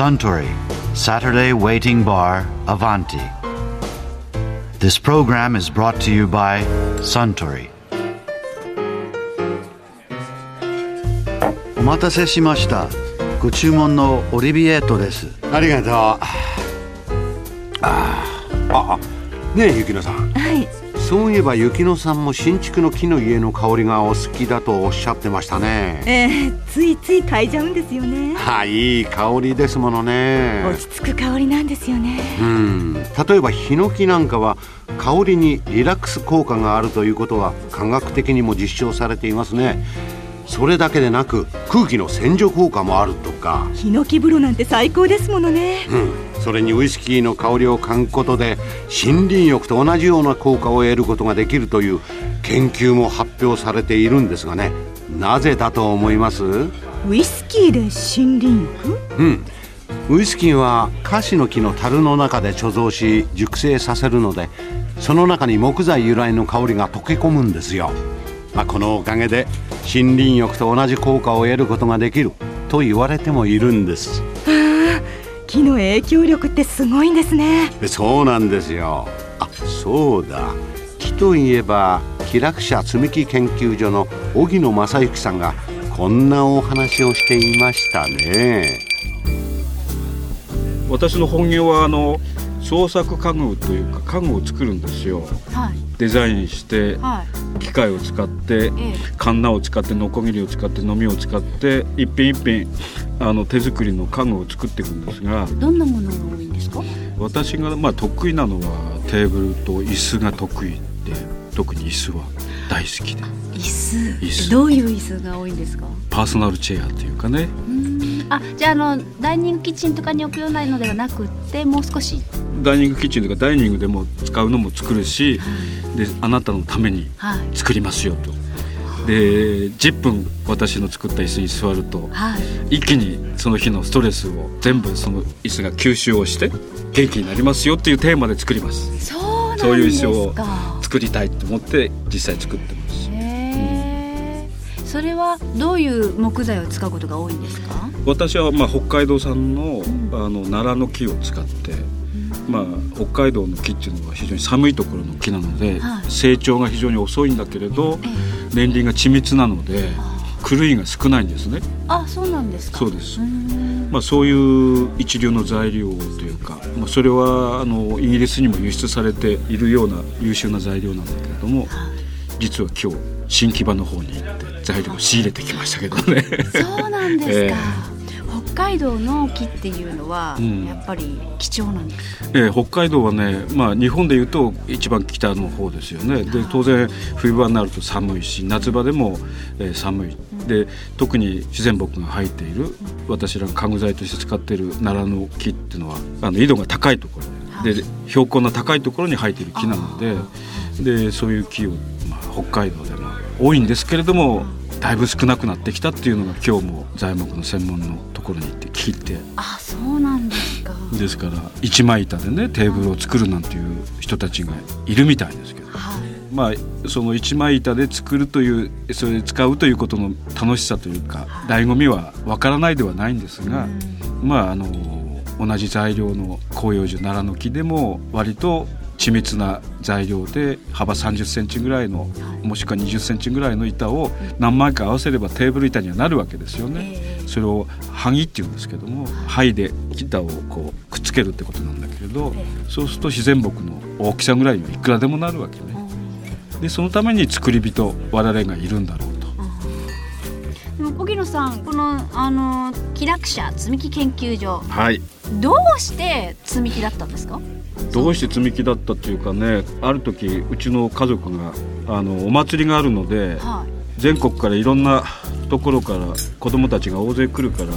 Suntory Saturday Waiting Bar Avanti. This program is brought to you by Suntory. お待たせしました。ご注文のオリビエートです。ありがとうあああねえ雪乃さんはいそういえば雪乃さんも新築の木の家の香りがお好きだとおっしゃってましたね。えー、ついつい嗅いじゃうんですよね。はいいい香りですものね。落ち着く香りなんですよね。うん。例えばヒノキなんかは香りにリラックス効果があるということは科学的にも実証されていますね。それだけでなく空気の洗浄効果もあるとか。ヒノキ風呂なんて最高ですものね。うん、それにウイスキーの香りを嗅ぐことで森林浴と同じような効果を得ることができるという研究も発表されているんですがね。なぜだと思います？ウイスキーで森林浴？うん。ウイスキーはカシの木の樽の中で貯蔵し熟成させるのでその中に木材由来の香りが溶け込むんですよ、まあ、このおかげで森林浴と同じ効果を得ることができると言われてもいるんです木の影響力ってすごいんですね。でそうなんですよ。あそうだ。木といえば気楽者積み木研究所の荻野正幸さんがこんなお話をしていましたね。私の本業はあの創作家具というか家具を作るんですよ。はい。デザインしてはい。機械を使ってええ。カンナを使ってノコギリを使ってのみを使って一品一品あの手作りの家具を作っていくんですがどんなものが多いんですか？私がまあ得意なのはテーブルと椅子が得意で特に椅子は大好きで。椅子。椅子。どういう椅子が多いんですか？パーソナルチェアというかね。あじゃああのダイニングキッチンとかに置くようなのではなくってもう少し？ダイニングキッチンとかダイニングでも使うのも作るしであなたのためにはい。作りますよと。で10分私の作った椅子に座るとはい。一気にその日のストレスを全部その椅子が吸収をして元気になりますよっていうテーマで作ります。そうなんそういう椅子をか作りたいと思って実際作ってます。へえそれはどういう木材を使うことが多いんですか？私はまあ北海道産のん。あの奈良の木を使って、まあ、北海道の木っていうのは非常に寒いところの木なので、はい。成長が非常に遅いんだけれどえ年輪が緻密なので狂いが少ないんですね、あそうなんですか。そうです。まあ、そういう一流の材料というか、まあ、それはあのイギリスにも輸出されているような優秀な材料なんだけれども実は今日新木場の方に行って材料を仕入れてきましたけどね。そうなんですか、え北海道の木っていうのはうん。やっぱり貴重なんです、えー北海道はね、まあ、日本でいうと一番北の方ですよね。で当然冬場になると寒いし夏場でも、えー寒い。で特に自然木が生えている私らが家具材として使っている奈良の木っていうのはあの緯度が高いところで標高の高いところに生えている木なのででそういう木を、まあ、北海道でも多いんですけれどもだいぶ少なくなってきたっていうのが今日も材木の専門のところに行って聞いて。あそうなんですか。ですから一枚板でねテーブルを作るなんていう人たちがいるみたいですけど。はい。まあその一枚板で作るというそれで使うということの楽しさというか醍醐味はわからないではないんですがまああの同じ材料の広葉樹奈良の木でも割と緻密な材料で幅30センチぐらいのもしくは20センチぐらいの板を何枚か合わせればテーブル板にはなるわけですよね。それを剥っていうんですけども剥で板をこうくっつけるってことなんだけれどそうすると自然木の大きさぐらいにはいくらでもなるわけね。でそのために作り人我々がいるんだろうと。でも荻野さんこのあの気楽者積み木研究所。はいどうして積み木だったんですか？どうして積み木だったっていうかねある時うちの家族があのお祭りがあるのではい。全国からいろんなところから子供たちが大勢来るから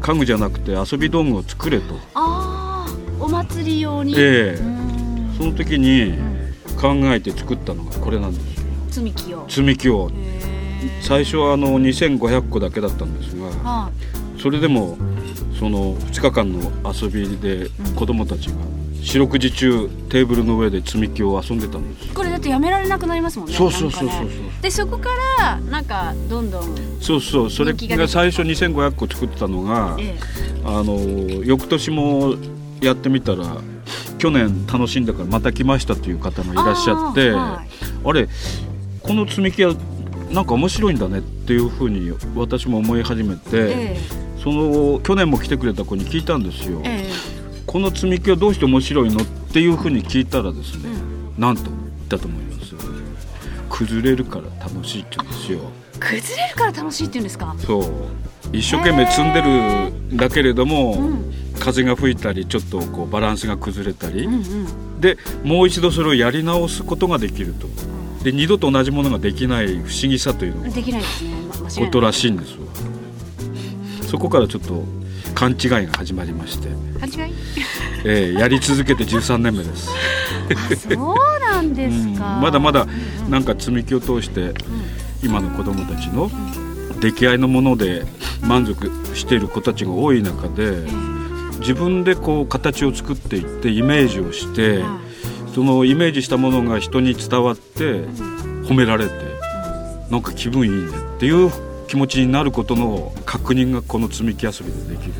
家具じゃなくて遊び道具を作れと。ああお祭り用に、ええ。その時に考えて作ったのがこれなんですよ。積み木を。積み木を。へ最初はあの2500個だけだったんですがーはそれでもその2日間の遊びで子供たちが四六時中テーブルの上で積み木を遊んでたんです。いこれだってやめられなくなりますもんねそうそうそうそうね。でそこからなんかどんどんそうそう。それが最初2500個作ってたのがえあの翌年もやってみたら去年楽しんだからまた来ましたという方がいらっしゃってあ,、はい。れこの積み木はなんか面白いんだねっていうふうに私も思い始めて、えその去年も来てくれた子に聞いたんですよ。ええ。この積み木はどうして面白いのっていうふうに聞いたらですね、なんと言ったと思います崩れるから楽しいって言うんですよ。え崩れるから楽しいって言うんですか？そう。一生懸命積んでるんだけれども、うん。風が吹いたりちょっとこうバランスが崩れたり、うんうん。でもう一度それをやり直すことができると。で二度と同じものができない不思議さというのができないですね。ま間違いない。ことらしいんですよそこからちょっと勘違いが始まりまして、勘違い？えーやり続けて13年目です。あそうなんですか、うんまだまだうんなんか積み木を通して今の子どもたちの出来合いのもので満足している子たちが多い中で自分でこう形を作っていってイメージをしてはい。そのイメージしたものが人に伝わって褒められてなんか気分いいねっていう気持ちになることの確認がこの積み木遊びでできる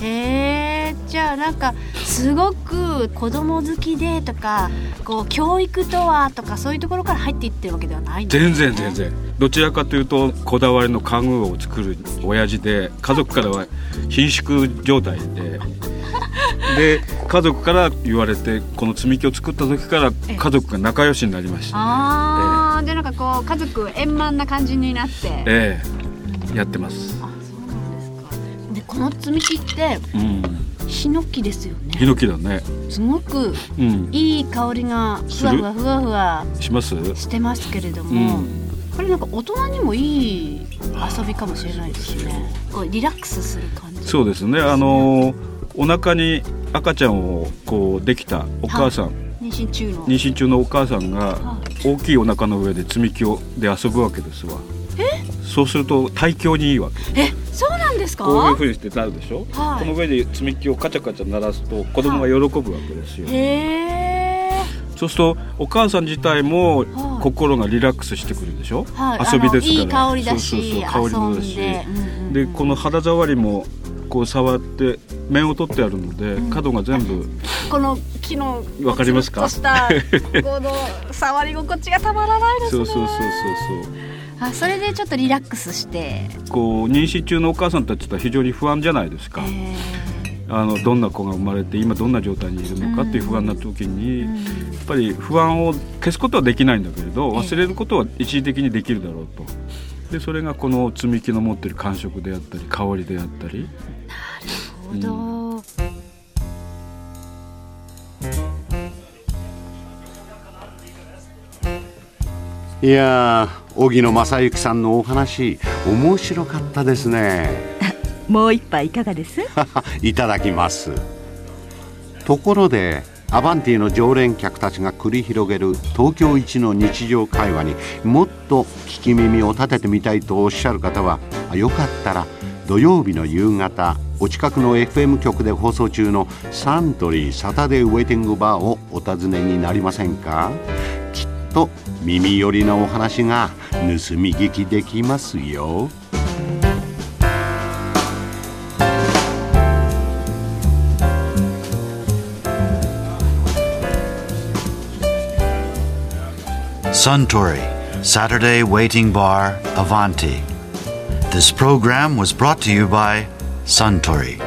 へえじゃあなんかすごく子供好きでとかこう教育とはとかそういうところから入っていってるわけではないんですね。全然全然。どちらかというとこだわりの家具を作る親父で家族からは貧縮状態で。で家族から言われてこの積み木を作った時から家族が仲良しになりました、ああ、でなんかこう家族円満な感じになって。ええやってます、あそうなんですか。でこの積み木ってうん、ヒノキですよね。ヒノキだね。すごくうん。いい香りがふわふわふわふわします？してますけれどうも、ん。これなんか大人にもいい遊びかもしれないですね。こうリラックスする感じ。そうですね。あのお腹に赤ちゃんをこうできたお母さん、妊娠中の。妊娠中のお母さんがは大きいお腹の上で積み木をで遊ぶわけですわそうすると体強にいいわけ。えそうなんですか？こういうふうにしてなるでしょ、はい。この上で積み木をカチャカチャ鳴らすと子供が喜ぶわけですよ、へえ。そうするとお母さん自体もはい。心がリラックスしてくるでしょ、はい。遊びですから。いい香りだしそうそうそう香りもだし。で。うんうんうん。でこの肌触りもこう触って面を取ってあるので、角が全部この木のわかりますか？したこの触り心地がたまらないですね。そうそうそうそうあそれでちょっとリラックスして。そうこう妊娠中のお母さんたちは非常に不安じゃないですか、えあのどんな子が生まれて今どんな状態にいるのかっていう不安な時に、やっぱり不安を消すことはできないんだけれどええ。忘れることは一時的にできるだろうと。でそれがこの積み木の持ってる感触であったり香りであったり。ー、なるほど、いやー荻野正幸さんのお話面白かったですね。もう一杯いかがです？いただきます。ところでアバンティの常連客たちが繰り広げる東京一の日常会話にもっと聞き耳を立ててみたいとおっしゃる方はあよかったら土曜日の夕方お近くの FM 局で放送中のサントリーサタデーウェイティングバーをお尋ねになりませんか？きっと耳寄りなお話が盗み聞きできますよ。Suntory, Saturday Waiting Bar, Avanti. This program was brought to you by Suntory.